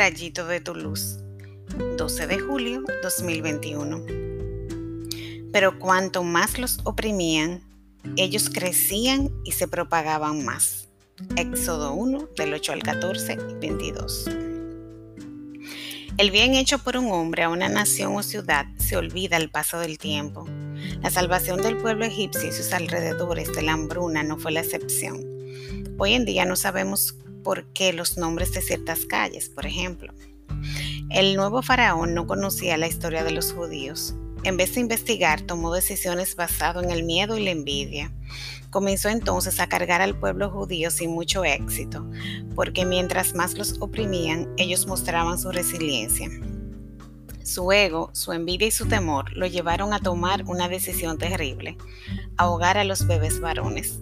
rayito de tu luz. 12 de julio 2021. Pero cuanto más los oprimían, ellos crecían y se propagaban más. Éxodo 1 del 8 al 14 y 22. El bien hecho por un hombre a una nación o ciudad se olvida al paso del tiempo. La salvación del pueblo egipcio y sus alrededores de la hambruna no fue la excepción. Hoy en día no sabemos por qué los nombres de ciertas calles, por ejemplo. El nuevo faraón no conocía la historia de los judíos. En vez de investigar, tomó decisiones basadas en el miedo y la envidia. Comenzó entonces a cargar al pueblo judío sin mucho éxito, porque mientras más los oprimían, ellos mostraban su resiliencia. Su ego, su envidia y su temor lo llevaron a tomar una decisión terrible, ahogar a los bebés varones.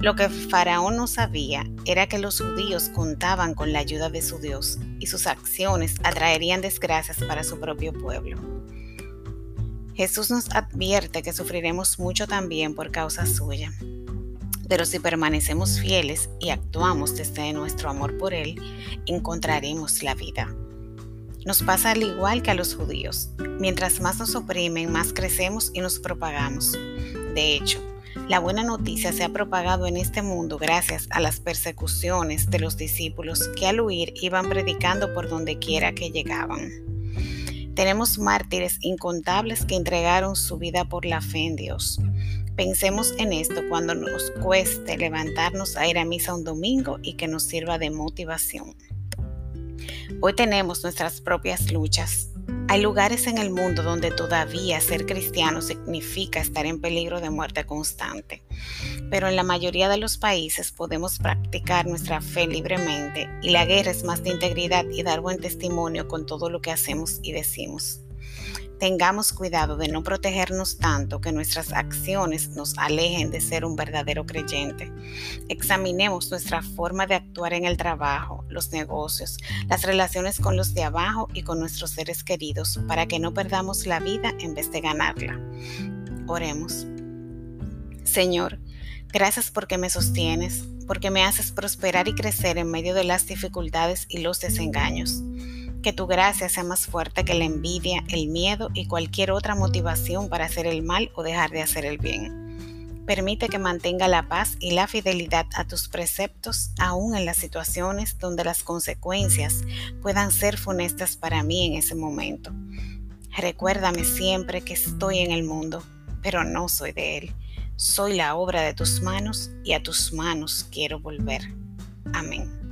Lo que Faraón no sabía era que los judíos contaban con la ayuda de su Dios y sus acciones atraerían desgracias para su propio pueblo. Jesús nos advierte que sufriremos mucho también por causa suya. Pero si permanecemos fieles y actuamos desde nuestro amor por Él, encontraremos la vida. Nos pasa al igual que a los judíos. Mientras más nos oprimen, más crecemos y nos propagamos. De hecho, la buena noticia se ha propagado en este mundo gracias a las persecuciones de los discípulos que al huir iban predicando por donde quiera que llegaban. Tenemos mártires incontables que entregaron su vida por la fe en Dios. Pensemos en esto cuando nos cueste levantarnos a ir a misa un domingo y que nos sirva de motivación. Hoy tenemos nuestras propias luchas, hay lugares en el mundo donde todavía ser cristiano significa estar en peligro de muerte constante, pero en la mayoría de los países podemos practicar nuestra fe libremente y la guerra es más de integridad y dar buen testimonio con todo lo que hacemos y decimos. Tengamos cuidado de no protegernos tanto que nuestras acciones nos alejen de ser un verdadero creyente. Examinemos nuestra forma de actuar en el trabajo, los negocios, las relaciones con los de abajo y con nuestros seres queridos para que no perdamos la vida en vez de ganarla. Oremos. Señor, gracias porque me sostienes, porque me haces prosperar y crecer en medio de las dificultades y los desengaños. Que tu gracia sea más fuerte que la envidia, el miedo y cualquier otra motivación para hacer el mal o dejar de hacer el bien. Permite que mantenga la paz y la fidelidad a tus preceptos aún en las situaciones donde las consecuencias puedan ser funestas para mí en ese momento. Recuérdame siempre que estoy en el mundo, pero no soy de él. Soy la obra de tus manos y a tus manos quiero volver. Amén.